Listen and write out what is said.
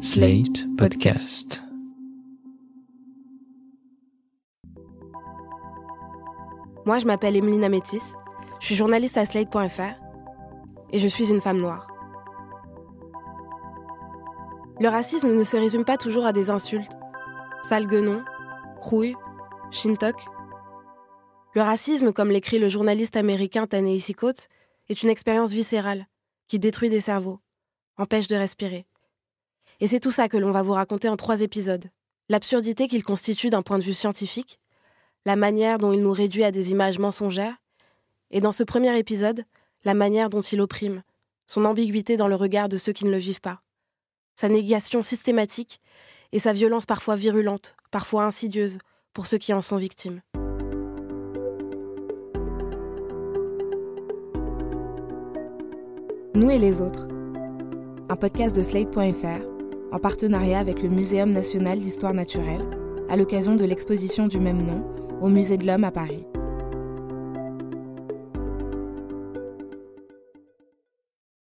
Slate Podcast. Moi, je m'appelle Emeline Amétis, je suis journaliste à Slate.fr et je suis une femme noire. Le racisme ne se résume pas toujours à des insultes. Sale guenon, crouille, shintok. Le racisme, comme l'écrit le journaliste américain Ta-Nehisi Coates, est une expérience viscérale qui détruit des cerveaux, empêche de respirer. Et c'est tout ça que l'on va vous raconter en trois épisodes. L'absurdité qu'il constitue d'un point de vue scientifique, la manière dont il nous réduit à des images mensongères, et dans ce premier épisode, la manière dont il opprime, son ambiguïté dans le regard de ceux qui ne le vivent pas, sa négation systématique et sa violence parfois virulente, parfois insidieuse, pour ceux qui en sont victimes. Nous et les autres. Un podcast de Slate.fr en partenariat avec le Muséum national d'histoire naturelle à l'occasion de l'exposition du même nom au Musée de l'Homme à Paris.